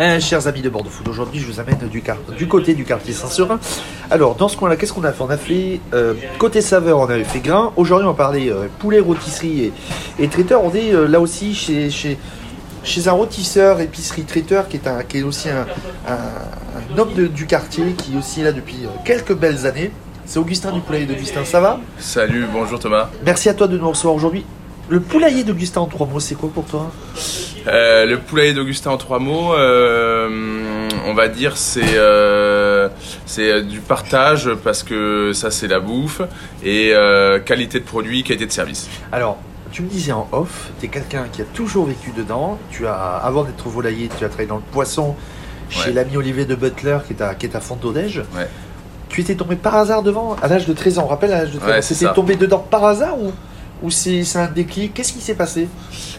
Euh, chers amis de Bordeaux Food, aujourd'hui je vous amène du, côté du quartier Saint-Seurin. Alors dans ce coin-là, qu'est-ce qu'on a fait? On a fait euh, côté saveur, on avait fait grain. Aujourd'hui on va parler euh, poulet, rôtisserie et, et traiteur. On est euh, là aussi chez, chez, chez un rôtisseur, épicerie traiteur qui est, un, qui est aussi un, un- un homme de- du quartier qui est aussi là depuis euh, quelques belles années. C'est Augustin du poulailler d'Augustin, ça va? Salut, bonjour Thomas. Merci à toi de nous recevoir aujourd'hui. Le poulailler d'Augustin en trois mots, c'est quoi pour toi? Euh, le poulailler d'Augustin en trois mots, euh, on va dire c'est euh, c'est du partage parce que ça c'est la bouffe et qualité de produit, qualité de service. Alors, tu me disais en off, tu es quelqu'un qui a toujours vécu dedans. Tu as, avant d'être volailler, tu as travaillé dans le poisson chez Ouais. l'ami Olivier de Butler qui est à, qui est à Fontaudège. Ouais. Tu étais tombé par hasard devant à l'âge de 13 ans. On rappelle à l'âge de 13 Ouais, ans. c'est C'était tombé dedans par hasard ou, ou c'est un déclic Qu'est-ce qui s'est passé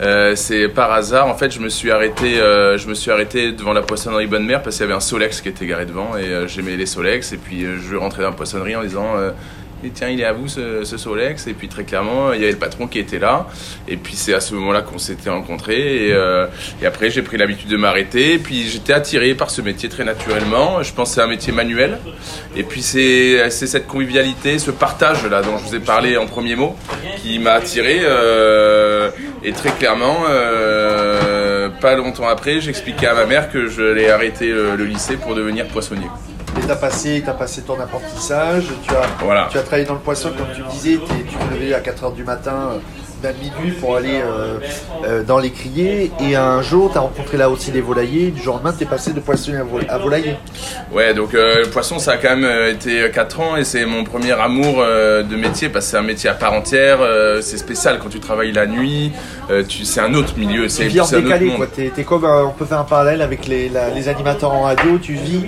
Euh, c'est par hasard, en fait, je me suis arrêté, euh, je me suis arrêté devant la poissonnerie Bonne Mère parce qu'il y avait un Solex qui était garé devant et euh, j'aimais les Solex et puis je rentrais dans la poissonnerie en disant Et tiens il est à vous ce, ce Solex. Et puis très clairement il y avait le patron qui était là. Et puis c'est à ce moment-là qu'on s'était rencontrés. Et, euh, et après j'ai pris l'habitude de m'arrêter. Et puis j'étais attiré par ce métier très naturellement. Je pense que un métier manuel. Et puis c'est cette convivialité, ce partage là dont je vous ai parlé en premier mot qui m'a attiré euh, et très clairement euh, pas longtemps après j'expliquais à ma mère que j'allais arrêter le, le lycée pour devenir poissonnier. Tu as passé, passé ton apprentissage, tu as, Voilà. tu as travaillé dans le poisson comme tu me disais, tu te levais à 4h du matin, euh, même minuit pour aller euh, euh, dans les criers. Et un jour, tu as rencontré là aussi les volaillers. Du jour au lendemain, tu es passé de poissonnier à, vol- à volailler. Ouais, donc euh, le poisson, ça a quand même été 4 ans et c'est mon premier amour de métier parce que c'est un métier à part entière. c'est spécial quand tu travailles la nuit. tu, c'est un autre milieu. C'est, vis en c'est un autre décalé, quoi. T'es, t'es comme, euh, on peut faire un parallèle avec les, la- les animateurs en radio. Tu vis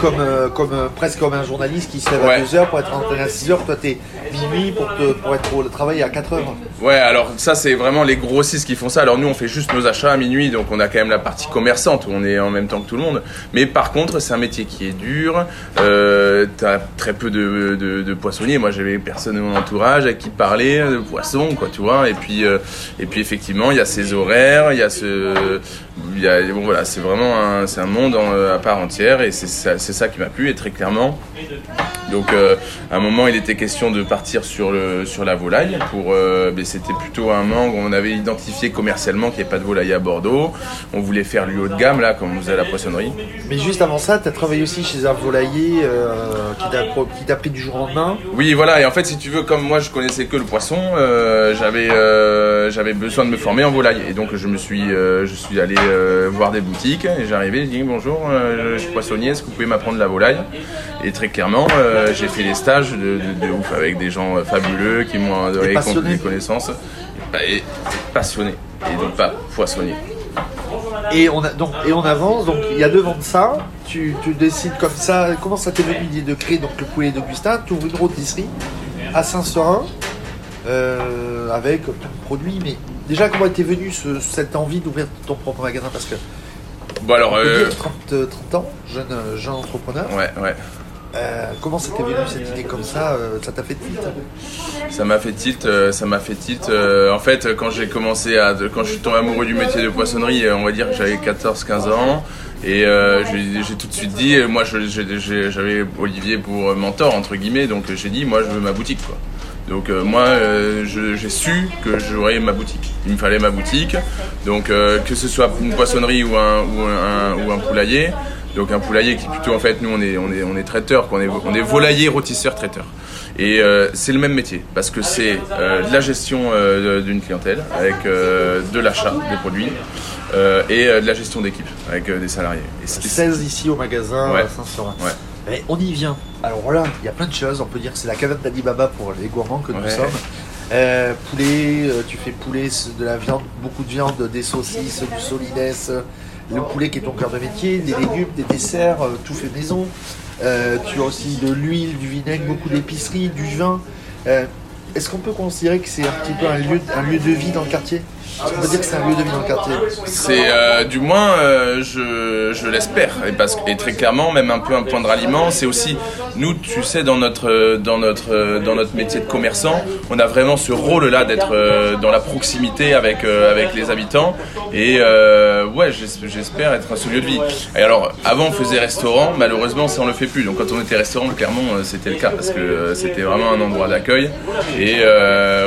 comme, euh, comme euh, presque comme un journaliste qui se lève à Ouais. 2h pour être en à 6h. Toi, t'es minuit pour, te, pour être au travail à 4h. Ouais, alors ça c'est vraiment les grossistes qui font ça. Alors nous on fait juste nos achats à minuit, donc on a quand même la partie commerçante où on est en même temps que tout le monde. Mais par contre c'est un métier qui est dur. Euh, T'as très peu de, poissonniers. Moi j'avais personne de mon entourage à qui parler de poisson, quoi, tu vois. Et puis euh, et puis effectivement il y a ces horaires, il y a ce, bon voilà, c'est vraiment un, un monde à part entière et c'est ça, ça qui m'a plu et très clairement. Donc euh, à un moment il était question de partir sur le sur la volaille pour euh, mais c'était plutôt un manque on avait identifié commercialement qu'il n'y avait pas de volaille à Bordeaux. On voulait faire du haut de gamme là comme on faisait à la poissonnerie. Mais juste avant ça, tu as travaillé aussi chez un volailler euh, qui, t'a, pris du jour au lendemain. oui voilà et en fait si tu veux comme moi je connaissais que le poisson euh, j'avais euh, j'avais besoin de me former en volaille. Et donc je me suis je suis allé voir des boutiques et j'arrivais je dis bonjour je suis poissonnier est-ce que vous pouvez m'apprendre la volaille? Et très clairement euh, j'ai fait les stages de, de, de ouf avec des gens euh, fabuleux qui m'ont donné passionné. des connaissances. Et, et passionné et donc pas poissonnier Et on, a, donc, et on avance, donc il y a deux ans de ça, tu, tu décides comme ça, comment ça t'est venu l'idée de créer donc, le poulet d'Augustin, tu ouvres une rôtisserie à Saint-Seurin, euh, avec plein de produits, mais déjà comment était venue ce- cette envie d'ouvrir ton propre magasin? Parce que, bon alors on peut euh, dire 30, euh, 30 ans, jeune, jeune entrepreneur, ouais ouais euh, comment t'est venu cette idée comme ça euh, Ça t'a fait tilt Ça m'a fait tilt, euh, ça m'a fait tilt. euh, en fait, quand j'ai commencé à, quand je suis tombé amoureux du métier de poissonnerie, on va dire que j'avais 14-15 ans, et j'ai tout de suite dit, moi, j'avais Olivier pour mentor entre guillemets, donc j'ai dit, moi, je veux ma boutique, quoi. Donc moi, j'ai su que j'aurais ma boutique. Il me fallait ma boutique, donc que ce soit une poissonnerie ou un, ou un poulailler. Donc un poulailler qui plutôt en fait nous on est on est on est traiteur, qu'on est on est volailler, rôtisseur, traiteur. Et euh, c'est le même métier parce que c'est euh, de la gestion euh, d'une clientèle avec de l'achat des produits et de la gestion d'équipe avec des salariés. Et c'est- 16 ici au magasin Ouais. Saint-Seurin. Ouais. Mais on y vient. Alors là, il y a plein de choses. On peut dire que c'est la caverne d'Alibaba pour les gourmands que nous Ouais. sommes. Euh, poulet, euh, tu fais poulet, de la viande, beaucoup de viande, des saucisses, du solidès, euh, le poulet qui est ton cœur de métier, des légumes, des desserts, euh, tout fait maison. Euh, tu as aussi de l'huile, du vinaigre, beaucoup d'épicerie, du vin. Euh, Est-ce qu'on peut considérer que c'est un petit peu un lieu, un lieu de vie dans le quartier? Qu'on peut dire que c'est un lieu de vie dans le quartier euh, du moins, euh, je, je l'espère, et, très clairement, même un peu un point de ralliement. C'est aussi nous, tu sais, dans notre euh, dans notre dans notre métier de commerçant, on a vraiment ce rôle-là d'être dans la proximité avec avec les habitants. Et ouais, j'es- j'espère être ce lieu de vie. Et alors, avant, on faisait restaurant. Malheureusement, ça on le fait plus. Donc, quand on était restaurant, clairement, c'était le cas parce que c'était vraiment un endroit d'accueil. Et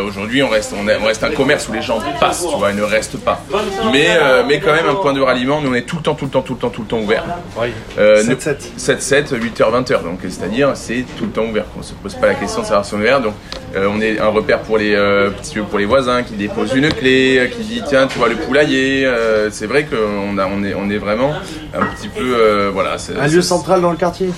aujourd'hui, on reste on, on reste un commerce où les gens passent, ils ne restent pas. Mais euh, mais quand même un point de ralliement. Nous, on est tout le temps, tout le temps, tout le temps, tout le temps ouvert. Oui. Euh, 7-7. 7-7, 8h, 20h. Donc, c'est-à-dire, c'est tout le temps ouvert. On se pose pas la question de savoir si on est ouvert. Donc, euh, on est un repère pour les euh, pour les voisins qui déposent une clé, qui dit tiens, tu vois le poulailler. Euh, c'est vrai qu'on a, on est, on est vraiment un petit peu, euh, voilà. c'est- Un lieu central dans le quartier?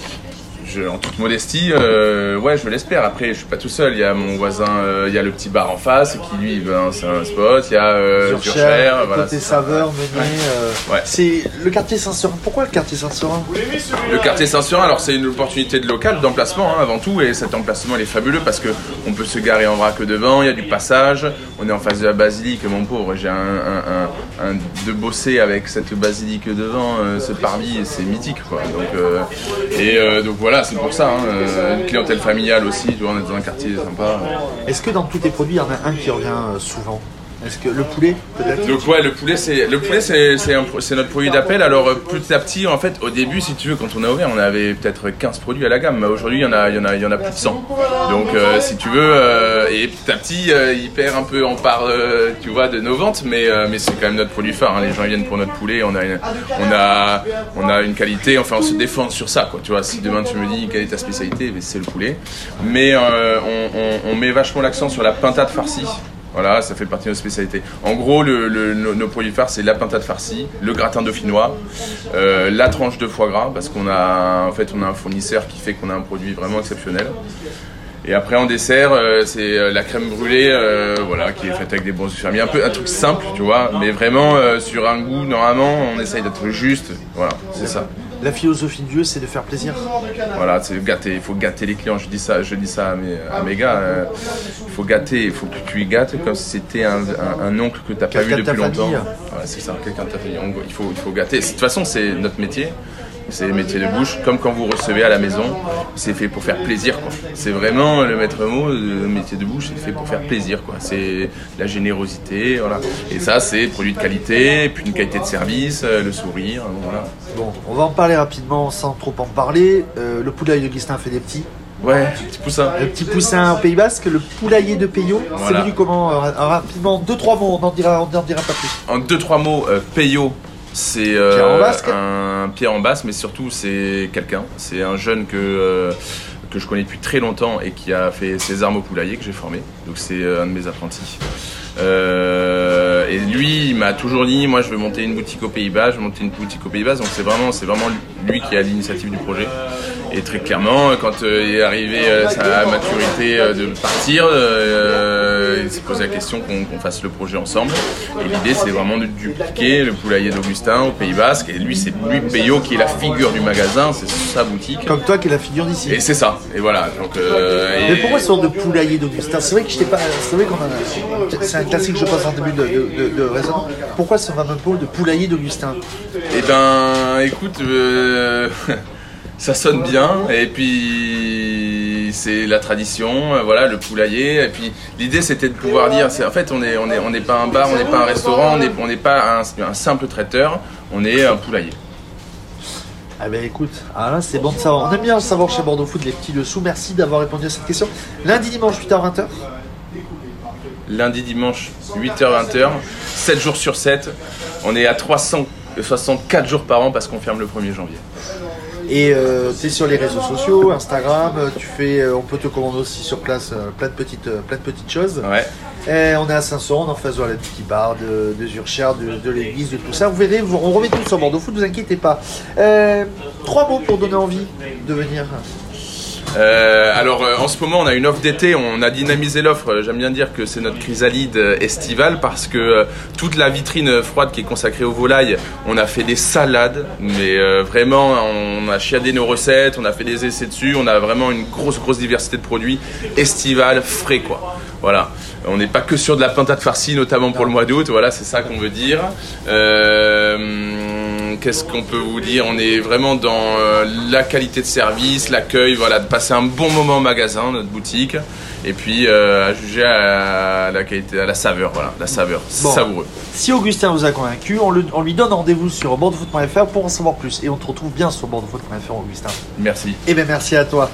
Je- en toute modestie, euh, ouais, je l'espère. Après, je suis pas tout seul. Il y a mon voisin, euh, il y a le petit bar en face qui lui, ben, c'est un spot. Il y a euh, Durcher, Cher, voilà. côté saveur, euh, Ouais. C'est le quartier Saint-Seurin. Pourquoi le quartier Saint-Seurin Le quartier Saint-Surin, alors c'est une opportunité de local, d'emplacement hein, avant tout, et cet emplacement il est fabuleux parce que on peut se garer en vrac devant, il y a du passage, on est en face de la basilique, mon pauvre, j'ai un, un- un- un- de bosser avec cette basilique devant, euh, ce parvis, c'est mythique quoi. Donc, euh, et euh, donc voilà, c'est pour ça, hein, euh, une clientèle familiale aussi, tu vois, on est dans un quartier sympa. Est-ce que dans tous tes produits, il y en a un qui revient euh, souvent? Le poulet, peut-être Donc ouais, le poulet c'est le poulet c'est notre produit d'appel. Alors euh, petit à petit en fait au début si tu veux quand on a ouvert on avait peut-être 15 produits à la gamme. Aujourd'hui il y en a en a a plus de 100. Donc euh, si tu veux euh, et petit à petit il perd un peu en part tu vois de nos ventes mais c'est quand même notre produit phare. hein. Les gens viennent pour notre poulet. On a une, qualité. Enfin on se défend sur ça quoi. Tu vois si demain tu me dis quelle est ta spécialité mais c'est le poulet. Mais on, on- on met vachement l'accent sur la pintade farcie. Voilà, ça fait partie de nos spécialités. En gros, le- nos, produits phares, c'est la pintade farcie, le gratin dauphinois, euh, la tranche de foie gras, parce qu'on a, en fait, on a un fournisseur qui fait qu'on a un produit vraiment exceptionnel. Et après, en dessert, euh, c'est euh, la crème brûlée, voilà, qui est faite avec des bons fermiers. Un peu un truc simple, tu vois, mais vraiment sur un goût. Normalement, on essaye d'être juste. Voilà, c'est ça. La philosophie du lieu, c'est de faire plaisir. Voilà, c'est gâter, il faut gâter les clients. Je dis ça, je dis ça à mes, à mes gars. euh, il faut gâter, il faut que tu y gâtes comme si c'était un, un- un oncle que tu n'as pas vu de depuis longtemps. Voilà, c'est ça, quelqu'un de ta famille. On- il, faut, il faut gâter. De toute façon, c'est notre métier. C'est le métier de bouche, comme quand vous recevez à la maison, c'est fait pour faire plaisir. C'est vraiment le maître mot, le métier de bouche, c'est fait pour faire plaisir. quoi. C'est la générosité, voilà. Et ça, c'est produit de qualité, puis une qualité de service, euh, le sourire, voilà. Bon, on va en parler rapidement sans trop en parler. Euh, le poulailler d'Augustin fait des petits. Ouais, petit poussin. Le petit poussin au Pays Basque, le poulailler de Peyo. C'est Voilà. venu comment euh, Rapidement, deux, trois mots, on n'en dira, on dira pas plus. En deux, trois mots, euh, Peyo, c'est euh, un Pierre en basse, mais surtout c'est quelqu'un. C'est un jeune que, euh, que je connais depuis très longtemps et qui a fait ses armes au poulailler que j'ai formé. Donc c'est euh, un de mes apprentis. Euh, et lui, il m'a toujours dit, moi je veux monter une boutique aux Pays-Bas, je veux monter une boutique aux Pays-Bas. Donc c'est vraiment, c'est vraiment lui qui a l'initiative du projet. Et très clairement, quand euh, il est arrivé euh, sa maturité euh, de partir, euh, il s'est posé la question qu'on fasse le projet ensemble. Et l'idée, c'est vraiment de dupliquer le poulailler d'Augustin au Pays Basque. Et lui, c'est lui, Peyo, qui est la figure du magasin, c'est sa boutique. Comme toi qui est la figure d'ici. Et c'est ça. Et voilà. Donc, euh, et- Mais pourquoi ce genre de poulailler d'Augustin? C'est vrai que je t'ai pas. C'est vrai qu'on a. C'est un classique, je pense, en début de, de, de- de raisonnement. Pourquoi ce fameux pôle de poulailler d'Augustin? Eh ben, écoute, euh, ça sonne bien. Et puis, c'est la tradition, euh, voilà, le poulailler. Et puis, l'idée, c'était de pouvoir dire, c'est en fait, on n'est on est, on n'est pas un bar, on n'est pas un restaurant, on n'est on pas un, un simple traiteur, on est un poulailler. Ah ben écoute, ah là c'est bon de savoir. On aime bien le savoir chez Bordeaux Food, les petits dessous. Merci d'avoir répondu à cette question. Lundi, dimanche, 8h-20h. Lundi, dimanche, 8h-20h, 7 jours sur 7. On est à 364 jours par an parce qu'on ferme le 1er janvier. Et euh, tu es sur les réseaux sociaux, Instagram, euh, tu fais, euh, on peut te commander aussi sur place plein, de petites, plein de petites choses. Ouais. Et on est à Saint-Sauron, on est en face de la petite bar de, de Zurcher, de, de l'église, de tout ça. Vous verrez, vous- on remet tout sur Bordeaux Food, ne vous inquiétez pas. Euh, trois mots pour donner envie de venir. Euh, alors euh, en ce moment on a une offre d'été, on a dynamisé l'offre, j'aime bien dire que c'est notre chrysalide euh, estivale parce que toute la vitrine froide qui est consacrée aux volailles, on a fait des salades, mais vraiment on a chiadé nos recettes, on a fait des essais dessus, on a vraiment une grosse grosse diversité de produits estival, frais quoi. Voilà, on n'est pas que sur de la pintade farcie, notamment pour le mois d'août. Voilà, c'est ça qu'on veut dire. Euh, Qu'est-ce qu'on peut vous dire? On est vraiment dans euh, la qualité de service, l'accueil, voilà, de passer un bon moment au magasin, notre boutique, et puis euh, à juger à la qualité, à la saveur, voilà, la saveur, Bon. savoureux. Si Augustin vous a convaincu, on, le- on lui donne rendez-vous sur bordefoot.fr pour en savoir plus. Et on te retrouve bien sur bordefoot.fr, Augustin. Merci. Eh bien, merci à toi.